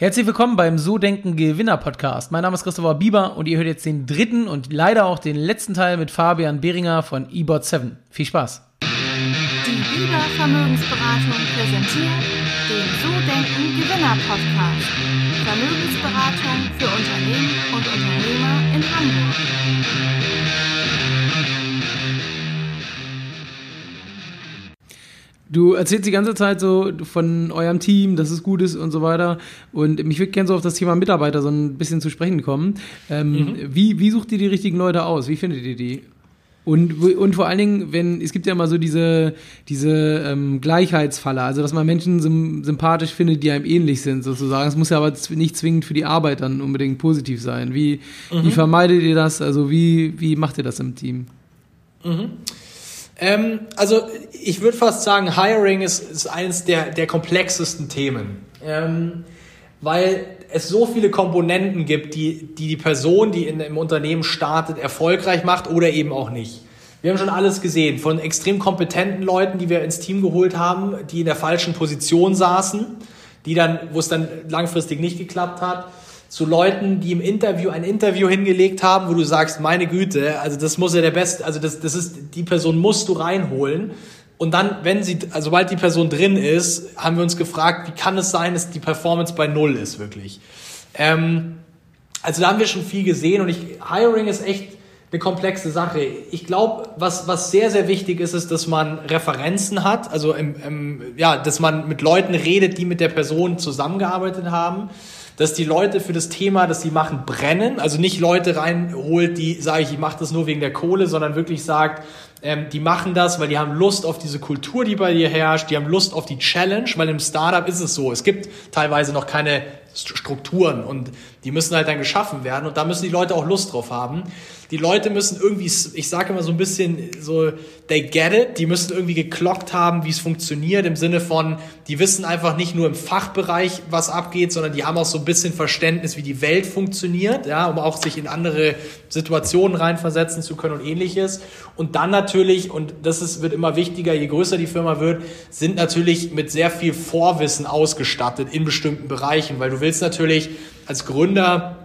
Herzlich willkommen beim So Denken Gewinner Podcast. Mein Name ist Christopher Bieber und ihr hört jetzt den dritten und leider auch den letzten Teil mit Fabian Behringer von eBot7. Viel Spaß. Die Bieber Vermögensberatung präsentiert den So Denken Gewinner Podcast. Vermögensberatung für Unternehmen und Unternehmer in Hamburg. Du erzählst die ganze Zeit so von eurem Team, dass es gut ist und so weiter. Und mich würde gerne so auf das Thema Mitarbeiter so ein bisschen zu sprechen kommen. Ähm, mhm. wie, wie sucht ihr die richtigen Leute aus? Wie findet ihr die? Und, und vor allen Dingen, wenn, es gibt ja immer so diese, diese ähm, Gleichheitsfalle, also dass man Menschen sim, sympathisch findet, die einem ähnlich sind, sozusagen. Es muss ja aber nicht zwingend für die Arbeit dann unbedingt positiv sein. Wie, mhm. wie vermeidet ihr das? Also wie, wie macht ihr das im Team? Mhm. Ähm, also ich würde fast sagen, Hiring ist, ist eines der, der komplexesten Themen. Ähm, weil es so viele Komponenten gibt, die die, die Person, die in, im Unternehmen startet, erfolgreich macht oder eben auch nicht. Wir haben schon alles gesehen, von extrem kompetenten Leuten, die wir ins Team geholt haben, die in der falschen Position saßen, die dann, wo es dann langfristig nicht geklappt hat, zu Leuten, die im Interview ein Interview hingelegt haben, wo du sagst, meine Güte, also das muss ja der Beste, also das, das ist, die Person musst du reinholen. Und dann, wenn sie, also sobald die Person drin ist, haben wir uns gefragt, wie kann es sein, dass die Performance bei Null ist, wirklich. Ähm, also da haben wir schon viel gesehen und ich, Hiring ist echt eine komplexe Sache. Ich glaube, was, was sehr, sehr wichtig ist, ist, dass man Referenzen hat, also im, im, ja, dass man mit Leuten redet, die mit der Person zusammengearbeitet haben dass die Leute für das Thema, das sie machen, brennen. Also nicht Leute reinholt, die sage ich, ich mache das nur wegen der Kohle, sondern wirklich sagt, ähm, die machen das, weil die haben Lust auf diese Kultur, die bei dir herrscht, die haben Lust auf die Challenge, weil im Startup ist es so, es gibt teilweise noch keine Strukturen und die müssen halt dann geschaffen werden und da müssen die Leute auch Lust drauf haben die Leute müssen irgendwie, ich sage immer so ein bisschen so, they get it, die müssen irgendwie geklockt haben, wie es funktioniert, im Sinne von, die wissen einfach nicht nur im Fachbereich, was abgeht, sondern die haben auch so ein bisschen Verständnis, wie die Welt funktioniert, ja, um auch sich in andere Situationen reinversetzen zu können und ähnliches. Und dann natürlich, und das ist, wird immer wichtiger, je größer die Firma wird, sind natürlich mit sehr viel Vorwissen ausgestattet in bestimmten Bereichen, weil du willst natürlich als Gründer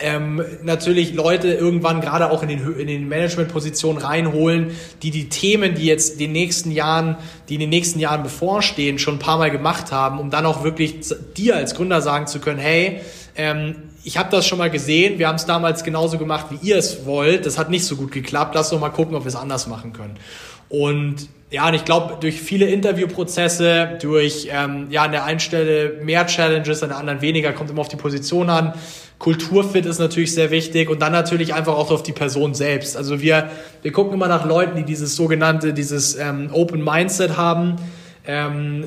ähm, natürlich Leute irgendwann gerade auch in den, in den Managementpositionen reinholen, die die Themen, die jetzt in den nächsten Jahren, die in den nächsten Jahren bevorstehen, schon ein paar Mal gemacht haben, um dann auch wirklich dir als Gründer sagen zu können, hey, ähm, ich habe das schon mal gesehen, wir haben es damals genauso gemacht, wie ihr es wollt, das hat nicht so gut geklappt, lass doch mal gucken, ob wir es anders machen können. Und ja, und ich glaube, durch viele Interviewprozesse, durch ähm, ja an der einen Stelle mehr Challenges, an der anderen weniger, kommt immer auf die Position an. Kulturfit ist natürlich sehr wichtig und dann natürlich einfach auch auf die Person selbst. Also wir, wir gucken immer nach Leuten, die dieses sogenannte, dieses ähm, Open Mindset haben ähm,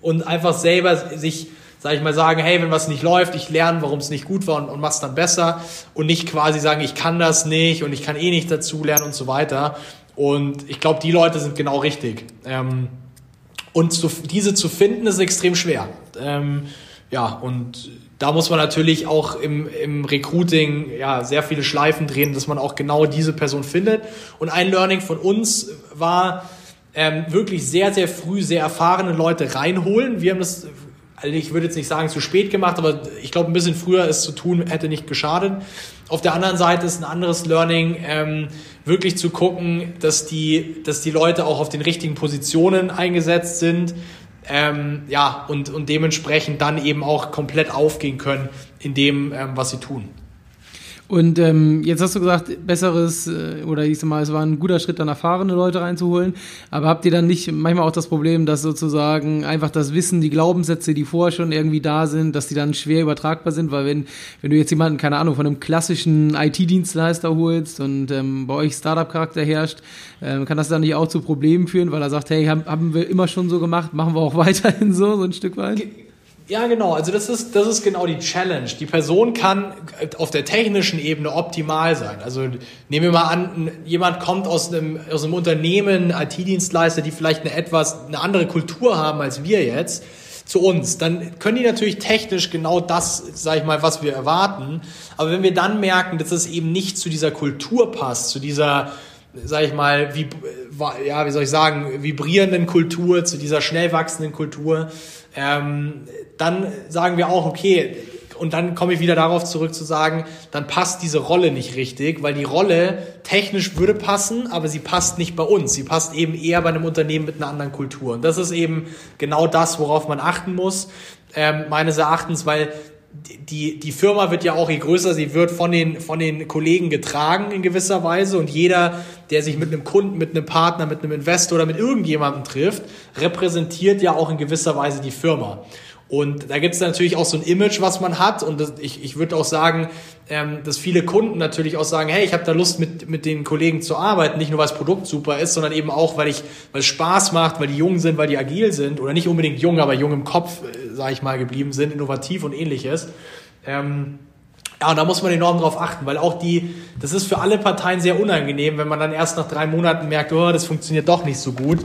und einfach selber sich, sag ich mal, sagen, hey, wenn was nicht läuft, ich lerne, warum es nicht gut war und, und mach's dann besser und nicht quasi sagen, ich kann das nicht und ich kann eh nicht dazu lernen und so weiter. Und ich glaube, die Leute sind genau richtig. Ähm, und zu, diese zu finden ist extrem schwer. Ähm, ja, und da muss man natürlich auch im, im Recruiting ja, sehr viele Schleifen drehen, dass man auch genau diese Person findet. Und ein Learning von uns war, ähm, wirklich sehr, sehr früh sehr erfahrene Leute reinholen. Wir haben das, also ich würde jetzt nicht sagen zu spät gemacht, aber ich glaube, ein bisschen früher es zu tun, hätte nicht geschadet. Auf der anderen Seite ist ein anderes Learning, ähm, wirklich zu gucken, dass die, dass die Leute auch auf den richtigen Positionen eingesetzt sind, ähm, ja, und, und dementsprechend dann eben auch komplett aufgehen können in dem, ähm, was sie tun. Und ähm, jetzt hast du gesagt, besseres, äh, oder ich sag mal, es war ein guter Schritt, dann erfahrene Leute reinzuholen. Aber habt ihr dann nicht manchmal auch das Problem, dass sozusagen einfach das Wissen, die Glaubenssätze, die vorher schon irgendwie da sind, dass die dann schwer übertragbar sind? Weil wenn, wenn du jetzt jemanden, keine Ahnung, von einem klassischen IT-Dienstleister holst und ähm, bei euch Startup-Charakter herrscht, ähm, kann das dann nicht auch zu Problemen führen, weil er sagt, hey, haben, haben wir immer schon so gemacht, machen wir auch weiterhin so, so ein Stück weit? Ja, genau. Also das ist, das ist genau die Challenge. Die Person kann auf der technischen Ebene optimal sein. Also nehmen wir mal an, jemand kommt aus einem, aus einem Unternehmen, IT-Dienstleister, die vielleicht eine etwas, eine andere Kultur haben als wir jetzt, zu uns. Dann können die natürlich technisch genau das, sag ich mal, was wir erwarten. Aber wenn wir dann merken, dass es eben nicht zu dieser Kultur passt, zu dieser, sag ich mal, wie, ja, wie soll ich sagen, vibrierenden Kultur, zu dieser schnell wachsenden Kultur, ähm, dann sagen wir auch, okay, und dann komme ich wieder darauf zurück zu sagen, dann passt diese Rolle nicht richtig, weil die Rolle technisch würde passen, aber sie passt nicht bei uns. Sie passt eben eher bei einem Unternehmen mit einer anderen Kultur. Und das ist eben genau das, worauf man achten muss, ähm, meines Erachtens, weil die, die Firma wird ja auch, je größer sie wird, von den, von den Kollegen getragen in gewisser Weise. Und jeder, der sich mit einem Kunden, mit einem Partner, mit einem Investor oder mit irgendjemandem trifft, repräsentiert ja auch in gewisser Weise die Firma. Und da gibt es natürlich auch so ein Image, was man hat. Und das, ich, ich würde auch sagen, ähm, dass viele Kunden natürlich auch sagen, hey, ich habe da Lust, mit, mit den Kollegen zu arbeiten. Nicht nur, weil das Produkt super ist, sondern eben auch, weil, ich, weil es Spaß macht, weil die jung sind, weil die agil sind. Oder nicht unbedingt jung, aber jung im Kopf, äh, sage ich mal, geblieben sind, innovativ und ähnliches. Ähm, ja, und da muss man enorm drauf achten, weil auch die, das ist für alle Parteien sehr unangenehm, wenn man dann erst nach drei Monaten merkt, oh, das funktioniert doch nicht so gut.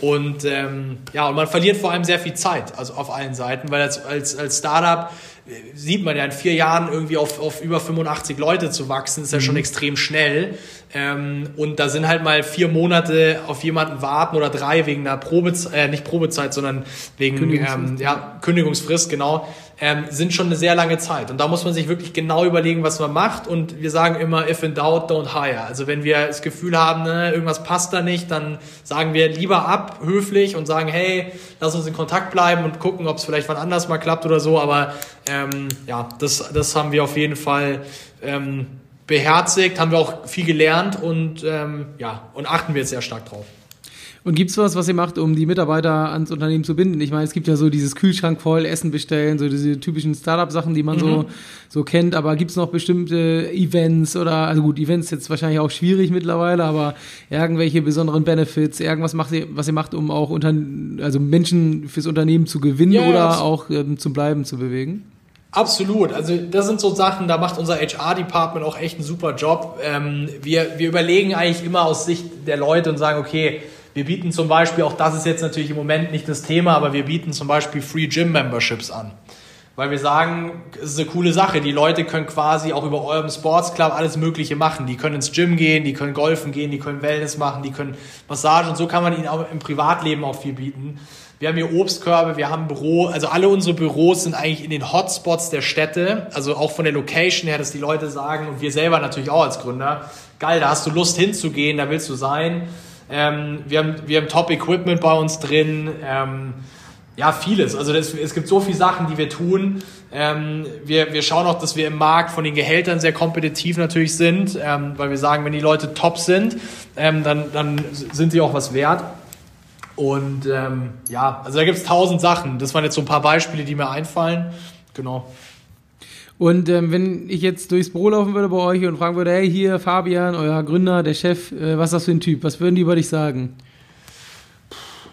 Und ähm, ja, und man verliert vor allem sehr viel Zeit, also auf allen Seiten, weil als, als, als Startup sieht man ja in vier Jahren irgendwie auf, auf über 85 Leute zu wachsen, ist ja schon mhm. extrem schnell. Ähm, und da sind halt mal vier Monate auf jemanden warten oder drei wegen einer Probezeit, äh, nicht Probezeit, sondern wegen Kündigungsfrist, ähm, ja, Kündigungsfrist, genau, ähm, sind schon eine sehr lange Zeit. Und da muss man sich wirklich genau überlegen, was man macht. Und wir sagen immer, if in doubt, don't hire. Also wenn wir das Gefühl haben, ne, irgendwas passt da nicht, dann sagen wir lieber ab, höflich und sagen, hey, lass uns in Kontakt bleiben und gucken, ob es vielleicht wann anders mal klappt oder so. Aber ähm, ja, das, das haben wir auf jeden Fall ähm, beherzigt, haben wir auch viel gelernt und ähm, ja, und achten wir jetzt sehr stark drauf. Und gibt's was, was ihr macht, um die Mitarbeiter ans Unternehmen zu binden? Ich meine, es gibt ja so dieses Kühlschrank voll, Essen bestellen, so diese typischen Startup-Sachen, die man mhm. so, so kennt. Aber gibt's noch bestimmte Events oder, also gut, Events jetzt wahrscheinlich auch schwierig mittlerweile, aber irgendwelche besonderen Benefits, irgendwas macht ihr, was ihr macht, um auch unter, also Menschen fürs Unternehmen zu gewinnen ja, oder ja, auch ähm, zum Bleiben zu bewegen? Absolut. Also das sind so Sachen, da macht unser HR-Department auch echt einen super Job. Ähm, wir, wir überlegen eigentlich immer aus Sicht der Leute und sagen, okay, wir bieten zum Beispiel, auch das ist jetzt natürlich im Moment nicht das Thema, aber wir bieten zum Beispiel Free Gym Memberships an. Weil wir sagen, es ist eine coole Sache. Die Leute können quasi auch über eurem Sports Club alles Mögliche machen. Die können ins Gym gehen, die können golfen gehen, die können Wellness machen, die können Massage und so kann man ihnen auch im Privatleben auch viel bieten. Wir haben hier Obstkörbe, wir haben Büro, also alle unsere Büros sind eigentlich in den Hotspots der Städte, also auch von der Location her, dass die Leute sagen und wir selber natürlich auch als Gründer, geil, da hast du Lust hinzugehen, da willst du sein. Ähm, wir, haben, wir haben Top-Equipment bei uns drin. Ähm, ja, vieles. Also das, es gibt so viele Sachen, die wir tun. Ähm, wir, wir schauen auch, dass wir im Markt von den Gehältern sehr kompetitiv natürlich sind, ähm, weil wir sagen, wenn die Leute top sind, ähm, dann, dann sind sie auch was wert. Und ähm, ja, also da gibt es tausend Sachen. Das waren jetzt so ein paar Beispiele, die mir einfallen. Genau. Und ähm, wenn ich jetzt durchs Büro laufen würde bei euch und fragen würde, hey, hier Fabian, euer Gründer, der Chef, äh, was ist das für ein Typ? Was würden die über dich sagen?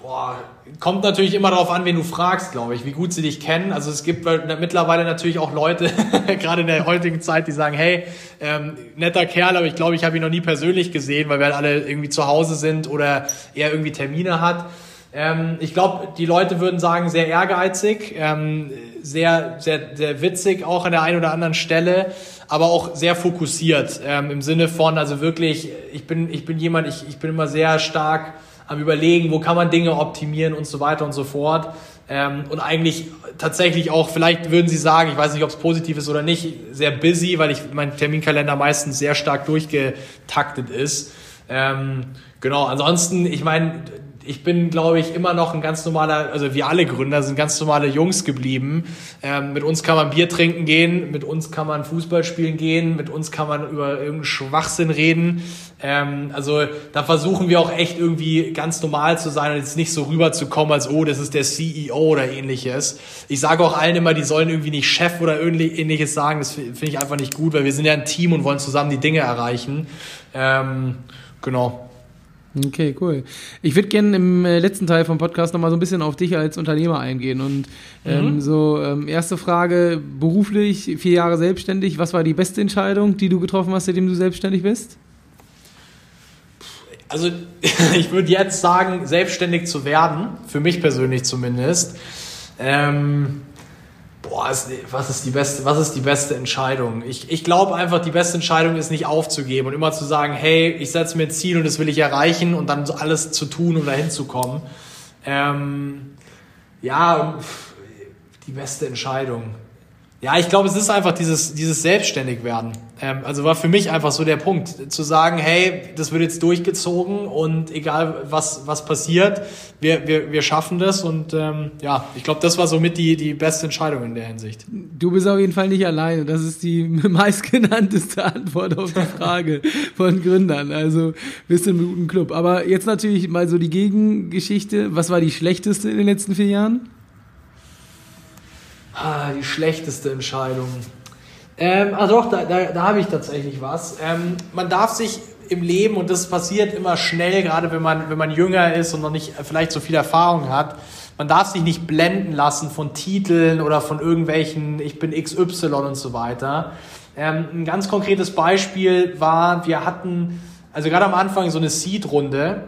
Boah, kommt natürlich immer darauf an, wen du fragst, glaube ich, wie gut sie dich kennen. Also es gibt mittlerweile natürlich auch Leute, gerade in der heutigen Zeit, die sagen, hey, ähm, netter Kerl, aber ich glaube, ich habe ihn noch nie persönlich gesehen, weil wir halt alle irgendwie zu Hause sind oder er irgendwie Termine hat. Ähm, ich glaube, die Leute würden sagen, sehr ehrgeizig, ähm, sehr, sehr, sehr witzig auch an der einen oder anderen Stelle, aber auch sehr fokussiert ähm, im Sinne von, also wirklich, ich bin, ich bin jemand, ich, ich bin immer sehr stark am Überlegen, wo kann man Dinge optimieren und so weiter und so fort. Ähm, und eigentlich tatsächlich auch, vielleicht würden Sie sagen, ich weiß nicht, ob es positiv ist oder nicht, sehr busy, weil ich mein Terminkalender meistens sehr stark durchgetaktet ist. Ähm, genau, ansonsten, ich meine, ich bin, glaube ich, immer noch ein ganz normaler, also wir alle Gründer sind ganz normale Jungs geblieben. Ähm, mit uns kann man Bier trinken gehen, mit uns kann man Fußball spielen gehen, mit uns kann man über irgendeinen Schwachsinn reden. Ähm, also da versuchen wir auch echt irgendwie ganz normal zu sein und jetzt nicht so rüberzukommen, als oh, das ist der CEO oder ähnliches. Ich sage auch allen immer, die sollen irgendwie nicht Chef oder ähnliches sagen. Das finde ich einfach nicht gut, weil wir sind ja ein Team und wollen zusammen die Dinge erreichen. Ähm, genau. Okay, cool. Ich würde gerne im äh, letzten Teil vom Podcast nochmal so ein bisschen auf dich als Unternehmer eingehen. Und ähm, mhm. so, ähm, erste Frage, beruflich, vier Jahre selbstständig, was war die beste Entscheidung, die du getroffen hast, seitdem du selbstständig bist? Also ich würde jetzt sagen, selbstständig zu werden, für mich persönlich zumindest. Ähm, boah, was ist die beste, was ist die beste Entscheidung? Ich, ich glaube einfach, die beste Entscheidung ist nicht aufzugeben und immer zu sagen, hey, ich setze mir ein Ziel und das will ich erreichen und dann so alles zu tun, um dahin zu kommen. Ähm, ja, die beste Entscheidung. Ja, ich glaube, es ist einfach dieses, dieses Selbstständigwerden. Ähm, also war für mich einfach so der Punkt, zu sagen, hey, das wird jetzt durchgezogen und egal was, was passiert, wir, wir, wir schaffen das. Und ähm, ja, ich glaube, das war somit die, die beste Entscheidung in der Hinsicht. Du bist auf jeden Fall nicht alleine. Das ist die meistgenannteste Antwort auf die Frage von Gründern. Also bist du im guten Club. Aber jetzt natürlich mal so die Gegengeschichte. Was war die schlechteste in den letzten vier Jahren? Ah, die schlechteste Entscheidung. Ähm, also doch, da, da, da habe ich tatsächlich was. Ähm, man darf sich im Leben, und das passiert immer schnell, gerade wenn man, wenn man jünger ist und noch nicht vielleicht so viel Erfahrung hat, man darf sich nicht blenden lassen von Titeln oder von irgendwelchen, ich bin XY und so weiter. Ähm, ein ganz konkretes Beispiel war, wir hatten, also gerade am Anfang so eine Seed-Runde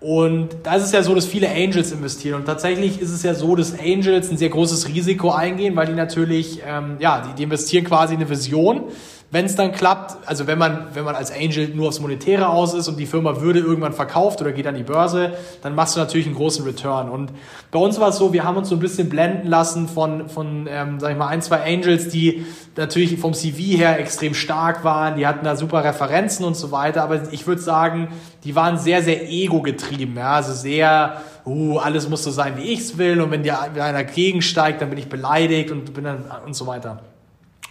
und da ist es ja so, dass viele Angels investieren. Und tatsächlich ist es ja so, dass Angels ein sehr großes Risiko eingehen, weil die natürlich, ähm, ja, die, die investieren quasi in eine Vision wenn es dann klappt, also wenn man, wenn man als Angel nur aufs Monetäre aus ist und die Firma würde irgendwann verkauft oder geht an die Börse, dann machst du natürlich einen großen Return. Und bei uns war es so, wir haben uns so ein bisschen blenden lassen von, von ähm, sag ich mal, ein, zwei Angels, die natürlich vom CV her extrem stark waren, die hatten da super Referenzen und so weiter, aber ich würde sagen, die waren sehr, sehr ego-getrieben, ja, also sehr, uh, alles muss so sein, wie ich es will und wenn dir einer gegensteigt, dann bin ich beleidigt und bin dann und so weiter.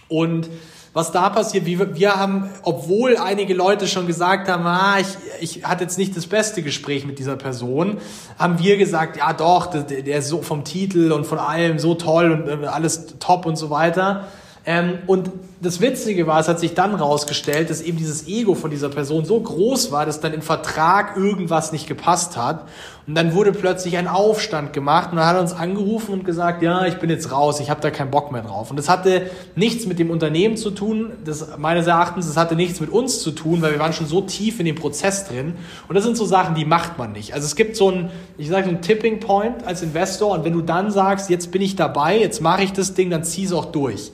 Und was da passiert, wir, wir haben, obwohl einige Leute schon gesagt haben, ah, ich, ich hatte jetzt nicht das beste Gespräch mit dieser Person, haben wir gesagt, ja doch, der, der ist so vom Titel und von allem so toll und alles top und so weiter. Ähm, und das Witzige war, es hat sich dann rausgestellt, dass eben dieses Ego von dieser Person so groß war, dass dann im Vertrag irgendwas nicht gepasst hat. Und dann wurde plötzlich ein Aufstand gemacht und dann hat er uns angerufen und gesagt, ja, ich bin jetzt raus, ich habe da keinen Bock mehr drauf. Und das hatte nichts mit dem Unternehmen zu tun, das meines Erachtens, das hatte nichts mit uns zu tun, weil wir waren schon so tief in dem Prozess drin. Und das sind so Sachen, die macht man nicht. Also es gibt so ein, ich sage so ein Tipping Point als Investor und wenn du dann sagst, jetzt bin ich dabei, jetzt mache ich das Ding, dann zieh es auch durch.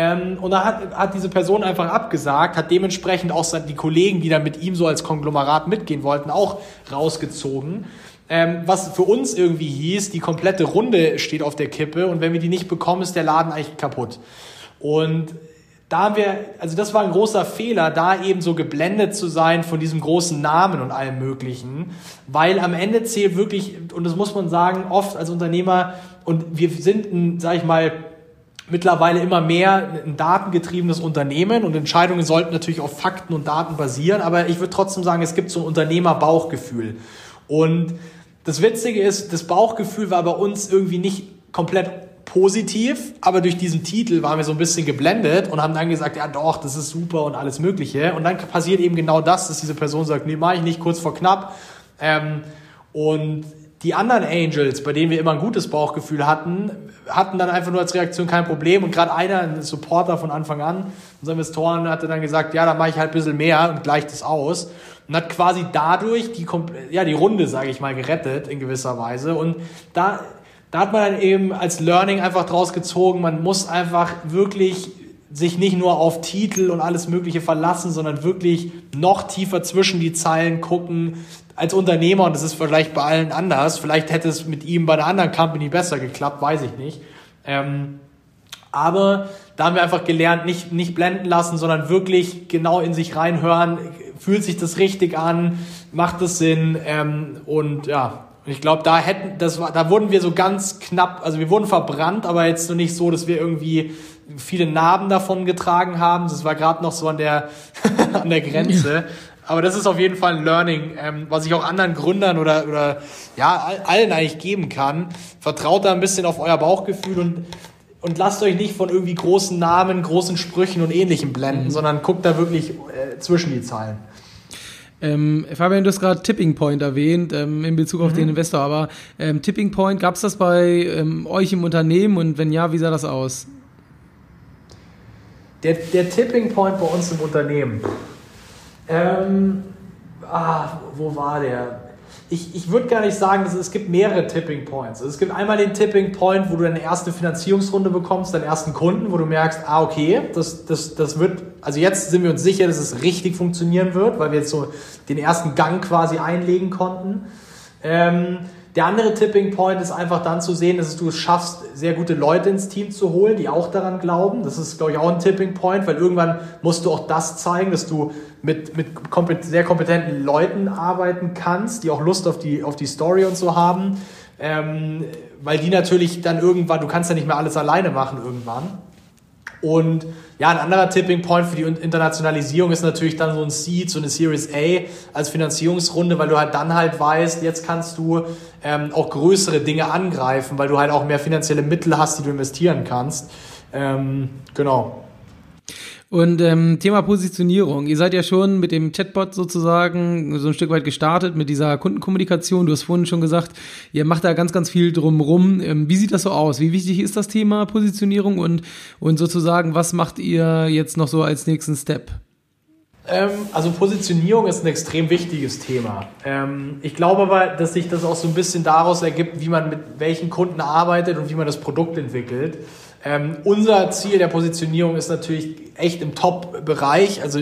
Ähm, und da hat, hat diese Person einfach abgesagt, hat dementsprechend auch die Kollegen, die da mit ihm so als Konglomerat mitgehen wollten, auch rausgezogen. Ähm, was für uns irgendwie hieß, die komplette Runde steht auf der Kippe und wenn wir die nicht bekommen, ist der Laden eigentlich kaputt. Und da haben wir, also das war ein großer Fehler, da eben so geblendet zu sein von diesem großen Namen und allem Möglichen, weil am Ende zählt wirklich, und das muss man sagen, oft als Unternehmer, und wir sind ein, sag ich mal, mittlerweile immer mehr ein datengetriebenes Unternehmen und Entscheidungen sollten natürlich auf Fakten und Daten basieren, aber ich würde trotzdem sagen, es gibt so ein Unternehmerbauchgefühl. Und das Witzige ist, das Bauchgefühl war bei uns irgendwie nicht komplett positiv, aber durch diesen Titel waren wir so ein bisschen geblendet und haben dann gesagt, ja doch, das ist super und alles Mögliche. Und dann passiert eben genau das, dass diese Person sagt, nee, mach ich nicht, kurz vor knapp. Ähm, und die anderen Angels, bei denen wir immer ein gutes Bauchgefühl hatten, hatten dann einfach nur als Reaktion kein Problem. Und gerade einer, ein Supporter von Anfang an, unser Investoren, hatte dann gesagt, ja, da mache ich halt ein bisschen mehr und gleicht es aus. Und hat quasi dadurch die, ja, die Runde, sage ich mal, gerettet in gewisser Weise. Und da, da hat man dann eben als Learning einfach draus gezogen, man muss einfach wirklich sich nicht nur auf Titel und alles Mögliche verlassen, sondern wirklich noch tiefer zwischen die Zeilen gucken, als Unternehmer, und das ist vielleicht bei allen anders, vielleicht hätte es mit ihm bei einer anderen Company besser geklappt, weiß ich nicht. Ähm, aber da haben wir einfach gelernt, nicht, nicht blenden lassen, sondern wirklich genau in sich reinhören, fühlt sich das richtig an, macht es Sinn ähm, und ja, ich glaube, da hätten, das war, da wurden wir so ganz knapp, also wir wurden verbrannt, aber jetzt noch nicht so, dass wir irgendwie viele Narben davon getragen haben. Das war gerade noch so an der, an der Grenze. Aber das ist auf jeden Fall ein Learning, ähm, was ich auch anderen Gründern oder, oder ja, allen eigentlich geben kann. Vertraut da ein bisschen auf euer Bauchgefühl und, und lasst euch nicht von irgendwie großen Namen, großen Sprüchen und ähnlichem blenden, mhm. sondern guckt da wirklich äh, zwischen die Zeilen. Ähm, Fabian, du hast gerade Tipping Point erwähnt ähm, in Bezug auf mhm. den Investor, aber ähm, Tipping Point, gab es das bei ähm, euch im Unternehmen und wenn ja, wie sah das aus? Der, der Tipping Point bei uns im Unternehmen. Ähm, ah, wo war der? Ich, ich würde gar nicht sagen, es gibt mehrere Tipping Points. Es gibt einmal den Tipping Point, wo du deine erste Finanzierungsrunde bekommst, deinen ersten Kunden, wo du merkst, ah, okay, das, das, das wird, also jetzt sind wir uns sicher, dass es richtig funktionieren wird, weil wir jetzt so den ersten Gang quasi einlegen konnten. Ähm, Der andere Tipping Point ist einfach dann zu sehen, dass du es schaffst, sehr gute Leute ins Team zu holen, die auch daran glauben. Das ist, glaube ich, auch ein Tipping Point, weil irgendwann musst du auch das zeigen, dass du mit, mit sehr kompetenten Leuten arbeiten kannst, die auch Lust auf die, auf die Story und so haben. Ähm, weil die natürlich dann irgendwann, du kannst ja nicht mehr alles alleine machen irgendwann. Und ja, ein anderer Tipping Point für die Internationalisierung ist natürlich dann so ein Seed, so eine Series A als Finanzierungsrunde, weil du halt dann halt weißt, jetzt kannst du ähm, auch größere Dinge angreifen, weil du halt auch mehr finanzielle Mittel hast, die du investieren kannst. Ähm, genau. Und ähm, Thema Positionierung. Ihr seid ja schon mit dem Chatbot sozusagen so ein Stück weit gestartet mit dieser Kundenkommunikation. Du hast vorhin schon gesagt, ihr macht da ganz, ganz viel drumrum. Ähm, wie sieht das so aus? Wie wichtig ist das Thema Positionierung und, und sozusagen, was macht ihr jetzt noch so als nächsten Step? Ähm, also Positionierung ist ein extrem wichtiges Thema. Ähm, ich glaube aber, dass sich das auch so ein bisschen daraus ergibt, wie man mit welchen Kunden arbeitet und wie man das Produkt entwickelt. Ähm, unser Ziel der Positionierung ist natürlich echt im Top-Bereich, also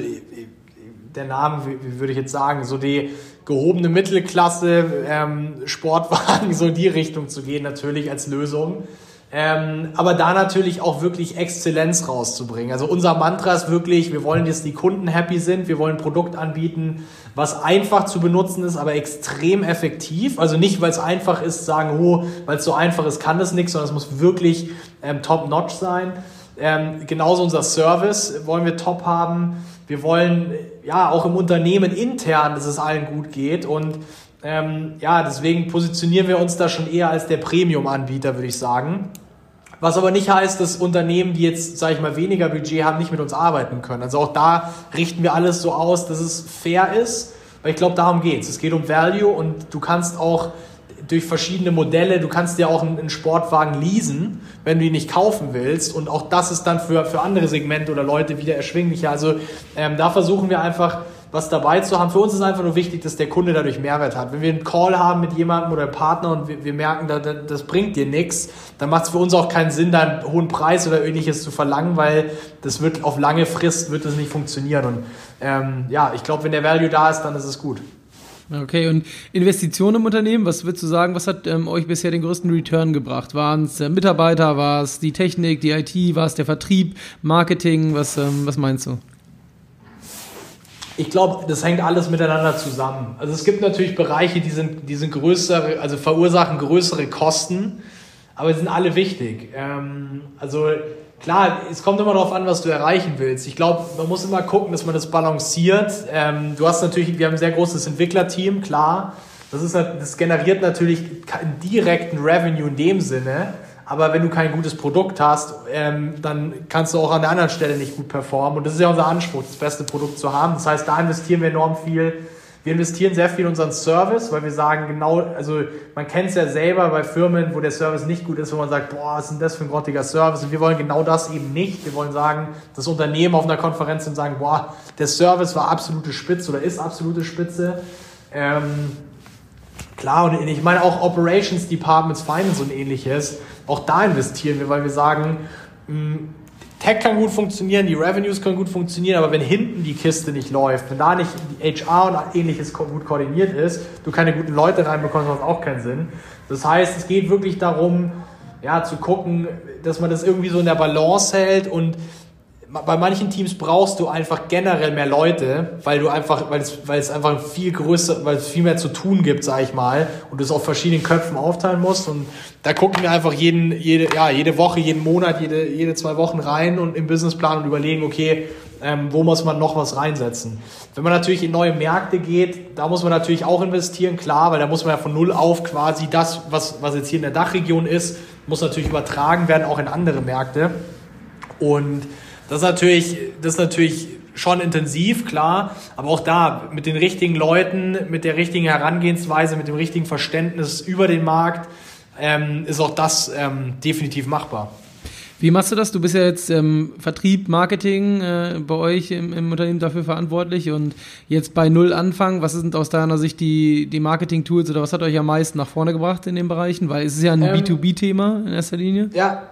der Name, wie, wie, würde ich jetzt sagen, so die gehobene Mittelklasse, ähm, Sportwagen, so in die Richtung zu gehen, natürlich als Lösung. Ähm, aber da natürlich auch wirklich Exzellenz rauszubringen. Also unser Mantra ist wirklich, wir wollen, dass die Kunden happy sind, wir wollen ein Produkt anbieten, was einfach zu benutzen ist, aber extrem effektiv. Also nicht, weil es einfach ist, sagen, oh, weil es so einfach ist, kann das nichts, sondern es muss wirklich ähm, top-notch sein. Ähm, genauso unser Service wollen wir top haben. Wir wollen ja auch im Unternehmen intern, dass es allen gut geht und ähm, ja, deswegen positionieren wir uns da schon eher als der Premium-Anbieter, würde ich sagen. Was aber nicht heißt, dass Unternehmen, die jetzt, sage ich mal, weniger Budget haben, nicht mit uns arbeiten können. Also auch da richten wir alles so aus, dass es fair ist, weil ich glaube, darum geht es. Es geht um Value und du kannst auch durch verschiedene Modelle, du kannst dir auch einen Sportwagen leasen, wenn du ihn nicht kaufen willst. Und auch das ist dann für, für andere Segmente oder Leute wieder erschwinglicher. Also ähm, da versuchen wir einfach was dabei zu haben. Für uns ist einfach nur wichtig, dass der Kunde dadurch Mehrwert hat. Wenn wir einen Call haben mit jemandem oder einem Partner und wir, wir merken, das, das bringt dir nichts, dann macht es für uns auch keinen Sinn, da einen hohen Preis oder ähnliches zu verlangen, weil das wird auf lange Frist wird das nicht funktionieren. Und ähm, ja, ich glaube, wenn der Value da ist, dann ist es gut. Okay, und Investitionen im Unternehmen, was würdest du sagen, was hat ähm, euch bisher den größten Return gebracht? Waren es äh, Mitarbeiter, war es die Technik, die IT, war es der Vertrieb, Marketing, was, ähm, was meinst du? Ich glaube, das hängt alles miteinander zusammen. Also es gibt natürlich Bereiche, die sind, die sind größere, also verursachen größere Kosten, aber sind alle wichtig. Ähm, also klar, es kommt immer darauf an, was du erreichen willst. Ich glaube, man muss immer gucken, dass man das balanciert. Ähm, du hast natürlich, wir haben ein sehr großes Entwicklerteam, klar. Das, ist, das generiert natürlich einen direkten Revenue in dem Sinne. Aber wenn du kein gutes Produkt hast, ähm, dann kannst du auch an der anderen Stelle nicht gut performen. Und das ist ja unser Anspruch, das beste Produkt zu haben. Das heißt, da investieren wir enorm viel. Wir investieren sehr viel in unseren Service, weil wir sagen, genau, also man kennt es ja selber bei Firmen, wo der Service nicht gut ist, wo man sagt, boah, was ist denn das für ein grottiger Service? Und wir wollen genau das eben nicht. Wir wollen sagen, das Unternehmen auf einer Konferenz und sagen, boah, der Service war absolute Spitze oder ist absolute Spitze. Ähm, klar, und ich meine auch Operations Departments, Finance und ähnliches auch da investieren wir, weil wir sagen, hm, Tech kann gut funktionieren, die Revenues können gut funktionieren, aber wenn hinten die Kiste nicht läuft, wenn da nicht HR und ähnliches gut koordiniert ist, du keine guten Leute reinbekommst, macht auch keinen Sinn. Das heißt, es geht wirklich darum, ja, zu gucken, dass man das irgendwie so in der Balance hält und bei manchen Teams brauchst du einfach generell mehr Leute, weil du einfach, weil es, weil es einfach viel größer, weil es viel mehr zu tun gibt, sag ich mal, und du es auf verschiedenen Köpfen aufteilen musst. Und da gucken wir einfach jeden, jede, ja, jede Woche, jeden Monat, jede, jede zwei Wochen rein und im Businessplan und überlegen, okay, ähm, wo muss man noch was reinsetzen. Wenn man natürlich in neue Märkte geht, da muss man natürlich auch investieren, klar, weil da muss man ja von null auf quasi das, was, was jetzt hier in der Dachregion ist, muss natürlich übertragen werden, auch in andere Märkte. Und das ist natürlich, das ist natürlich schon intensiv, klar, aber auch da mit den richtigen Leuten, mit der richtigen Herangehensweise, mit dem richtigen Verständnis über den Markt, ähm, ist auch das ähm, definitiv machbar. Wie machst du das? Du bist ja jetzt ähm, Vertrieb, Marketing äh, bei euch im, im, Unternehmen dafür verantwortlich und jetzt bei Null anfangen. Was sind aus deiner Sicht die, die Marketing-Tools oder was hat euch am meisten nach vorne gebracht in den Bereichen? Weil es ist ja ein ähm, B2B-Thema in erster Linie. Ja,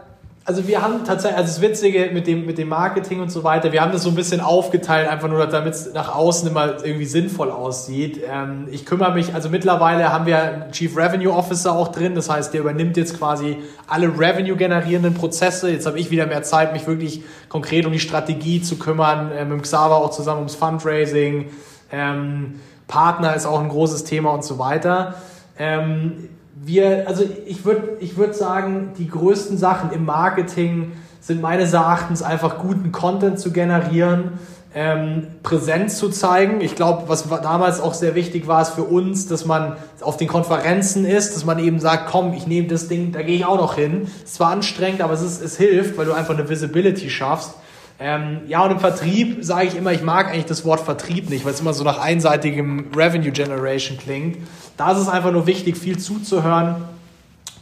also wir haben tatsächlich, also das Witzige mit dem, mit dem Marketing und so weiter, wir haben das so ein bisschen aufgeteilt, einfach nur, damit es nach außen immer irgendwie sinnvoll aussieht. Ähm, ich kümmere mich, also mittlerweile haben wir einen Chief Revenue Officer auch drin, das heißt, der übernimmt jetzt quasi alle Revenue-generierenden Prozesse. Jetzt habe ich wieder mehr Zeit, mich wirklich konkret um die Strategie zu kümmern, äh, mit Xaver auch zusammen ums Fundraising. Ähm, Partner ist auch ein großes Thema und so weiter. Ähm, wir, also ich würde ich würd sagen, die größten Sachen im Marketing sind meines Erachtens einfach guten Content zu generieren, ähm, Präsenz zu zeigen. Ich glaube, was damals auch sehr wichtig war, ist für uns, dass man auf den Konferenzen ist, dass man eben sagt, komm, ich nehme das Ding, da gehe ich auch noch hin. Es war anstrengend, aber es, ist, es hilft, weil du einfach eine Visibility schaffst. Ähm, ja, und im Vertrieb sage ich immer, ich mag eigentlich das Wort Vertrieb nicht, weil es immer so nach einseitigem Revenue Generation klingt. Da ist es einfach nur wichtig, viel zuzuhören,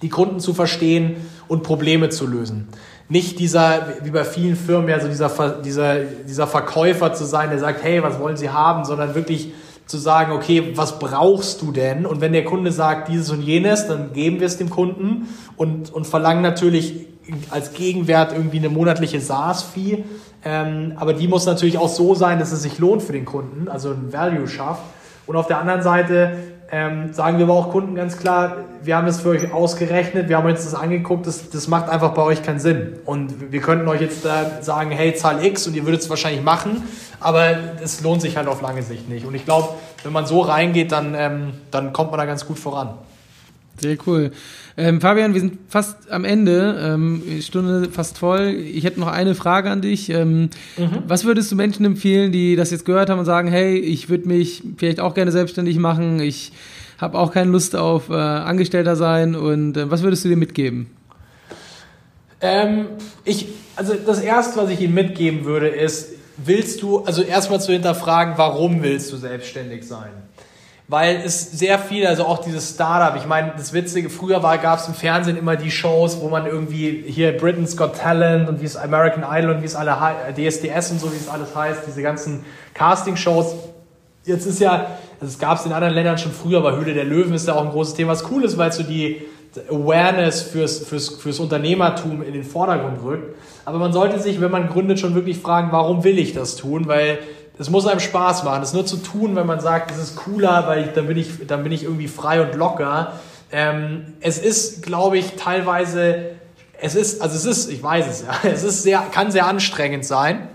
die Kunden zu verstehen und Probleme zu lösen. Nicht dieser, wie bei vielen Firmen, ja, so dieser, dieser, dieser Verkäufer zu sein, der sagt, hey, was wollen Sie haben, sondern wirklich zu sagen, okay, was brauchst du denn? Und wenn der Kunde sagt dieses und jenes, dann geben wir es dem Kunden und, und verlangen natürlich als Gegenwert irgendwie eine monatliche SaaS-Fee. Ähm, aber die muss natürlich auch so sein, dass es sich lohnt für den Kunden, also ein Value schafft. Und auf der anderen Seite ähm, sagen wir aber auch Kunden ganz klar, wir haben es für euch ausgerechnet, wir haben uns das angeguckt, das, das macht einfach bei euch keinen Sinn. Und wir könnten euch jetzt da sagen, hey, zahl X und ihr würdet es wahrscheinlich machen, aber es lohnt sich halt auf lange Sicht nicht. Und ich glaube, wenn man so reingeht, dann, ähm, dann kommt man da ganz gut voran. Sehr cool. Ähm, Fabian, wir sind fast am Ende, ähm, Stunde fast voll. Ich hätte noch eine Frage an dich. Ähm, mhm. Was würdest du Menschen empfehlen, die das jetzt gehört haben und sagen, hey, ich würde mich vielleicht auch gerne selbstständig machen, ich habe auch keine Lust auf äh, Angestellter sein und äh, was würdest du dir mitgeben? Ähm, ich, also das erste, was ich ihm mitgeben würde, ist, willst du, also erstmal zu hinterfragen, warum willst du selbstständig sein? Weil es sehr viel, also auch dieses Startup, ich meine, das Witzige, früher gab es im Fernsehen immer die Shows, wo man irgendwie hier Britain's Got Talent und wie es American Idol und wie es alle, DSDS und so, wie es alles heißt, diese ganzen Casting-Shows. Jetzt ist ja, also es gab es in anderen Ländern schon früher, aber Höhle der Löwen ist ja auch ein großes Thema, was cool ist, weil so die Awareness fürs, fürs, fürs Unternehmertum in den Vordergrund rückt. Aber man sollte sich, wenn man gründet, schon wirklich fragen, warum will ich das tun? Weil es muss einem Spaß machen. Es nur zu tun, wenn man sagt, es ist cooler, weil ich, dann, bin ich, dann bin ich irgendwie frei und locker. Ähm, es ist, glaube ich, teilweise, es ist, also es ist, ich weiß es ja, es ist sehr, kann sehr anstrengend sein.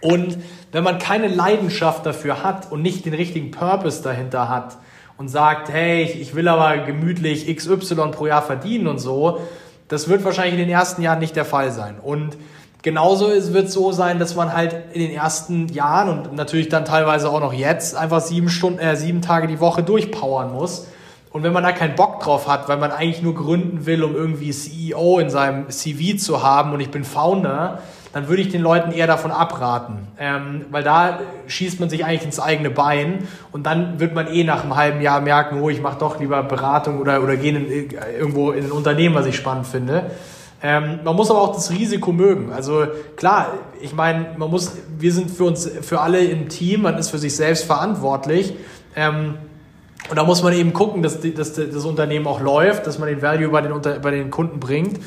Und wenn man keine Leidenschaft dafür hat und nicht den richtigen Purpose dahinter hat und sagt, hey, ich, ich will aber gemütlich XY pro Jahr verdienen und so, das wird wahrscheinlich in den ersten Jahren nicht der Fall sein. Und Genauso wird es so sein, dass man halt in den ersten Jahren und natürlich dann teilweise auch noch jetzt einfach sieben Stunden, äh, sieben Tage die Woche durchpowern muss. Und wenn man da keinen Bock drauf hat, weil man eigentlich nur gründen will, um irgendwie CEO in seinem CV zu haben und ich bin Founder, dann würde ich den Leuten eher davon abraten. Ähm, weil da schießt man sich eigentlich ins eigene Bein und dann wird man eh nach einem halben Jahr merken, oh, ich mache doch lieber Beratung oder, oder gehe in, irgendwo in ein Unternehmen, was ich spannend finde. Ähm, man muss aber auch das Risiko mögen. Also klar, ich meine, man muss, wir sind für uns, für alle im Team, man ist für sich selbst verantwortlich. Ähm, und da muss man eben gucken, dass, die, dass das Unternehmen auch läuft, dass man den Value bei den, bei den Kunden bringt.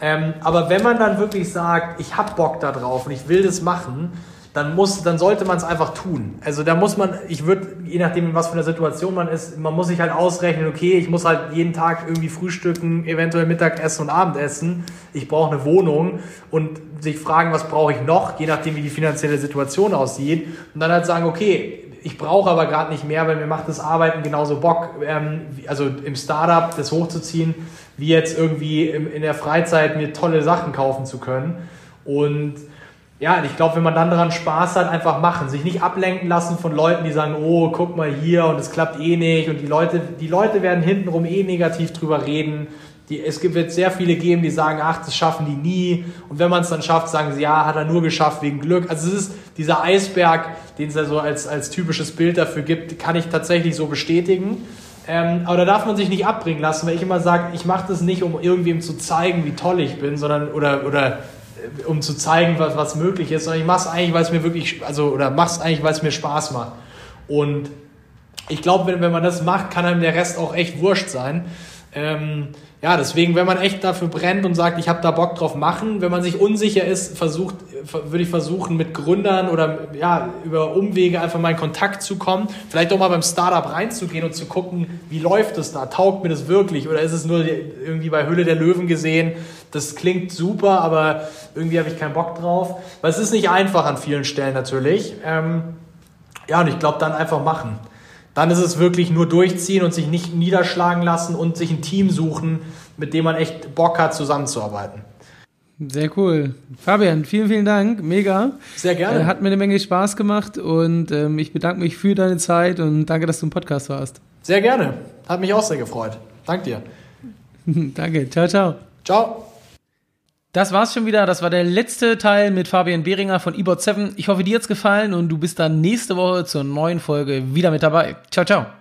Ähm, aber wenn man dann wirklich sagt, ich habe Bock da drauf und ich will das machen, dann muss, dann sollte man es einfach tun. Also da muss man, ich würde, je nachdem, was für eine Situation man ist, man muss sich halt ausrechnen, okay, ich muss halt jeden Tag irgendwie frühstücken, eventuell Mittagessen und Abendessen. Ich brauche eine Wohnung und sich fragen, was brauche ich noch, je nachdem, wie die finanzielle Situation aussieht. Und dann halt sagen, okay, ich brauche aber gerade nicht mehr, weil mir macht das Arbeiten genauso Bock, ähm, also im Startup das hochzuziehen, wie jetzt irgendwie in der Freizeit mir tolle Sachen kaufen zu können. Und ja, ich glaube, wenn man dann daran Spaß hat, einfach machen. Sich nicht ablenken lassen von Leuten, die sagen, oh, guck mal hier und es klappt eh nicht. Und die Leute, die Leute werden hintenrum eh negativ drüber reden. Die, es wird sehr viele geben, die sagen, ach, das schaffen die nie. Und wenn man es dann schafft, sagen sie, ja, hat er nur geschafft wegen Glück. Also es ist dieser Eisberg, den es ja so als, als typisches Bild dafür gibt, kann ich tatsächlich so bestätigen. Ähm, aber da darf man sich nicht abbringen lassen, weil ich immer sage, ich mache das nicht, um irgendwem zu zeigen, wie toll ich bin, sondern oder, oder um zu zeigen, was, was möglich ist, sondern ich mache es eigentlich, weil es mir wirklich, also, oder mache es eigentlich, weil es mir Spaß macht. Und ich glaube, wenn, wenn man das macht, kann einem der Rest auch echt wurscht sein. Ähm, ja, deswegen, wenn man echt dafür brennt und sagt, ich habe da Bock drauf machen, wenn man sich unsicher ist, versucht, würde ich versuchen, mit Gründern oder ja, über Umwege einfach mal in Kontakt zu kommen. Vielleicht auch mal beim Startup reinzugehen und zu gucken, wie läuft es da? Taugt mir das wirklich? Oder ist es nur irgendwie bei Hülle der Löwen gesehen? Das klingt super, aber irgendwie habe ich keinen Bock drauf. Weil es ist nicht einfach an vielen Stellen natürlich. Ähm, ja, und ich glaube, dann einfach machen dann ist es wirklich nur durchziehen und sich nicht niederschlagen lassen und sich ein Team suchen, mit dem man echt Bock hat, zusammenzuarbeiten. Sehr cool. Fabian, vielen, vielen Dank. Mega. Sehr gerne. Äh, hat mir eine Menge Spaß gemacht und ähm, ich bedanke mich für deine Zeit und danke, dass du im Podcast warst. Sehr gerne. Hat mich auch sehr gefreut. Dank dir. danke. Ciao, ciao. Ciao. Das war's schon wieder. Das war der letzte Teil mit Fabian Behringer von eBot 7. Ich hoffe, dir hat's gefallen und du bist dann nächste Woche zur neuen Folge wieder mit dabei. Ciao, ciao.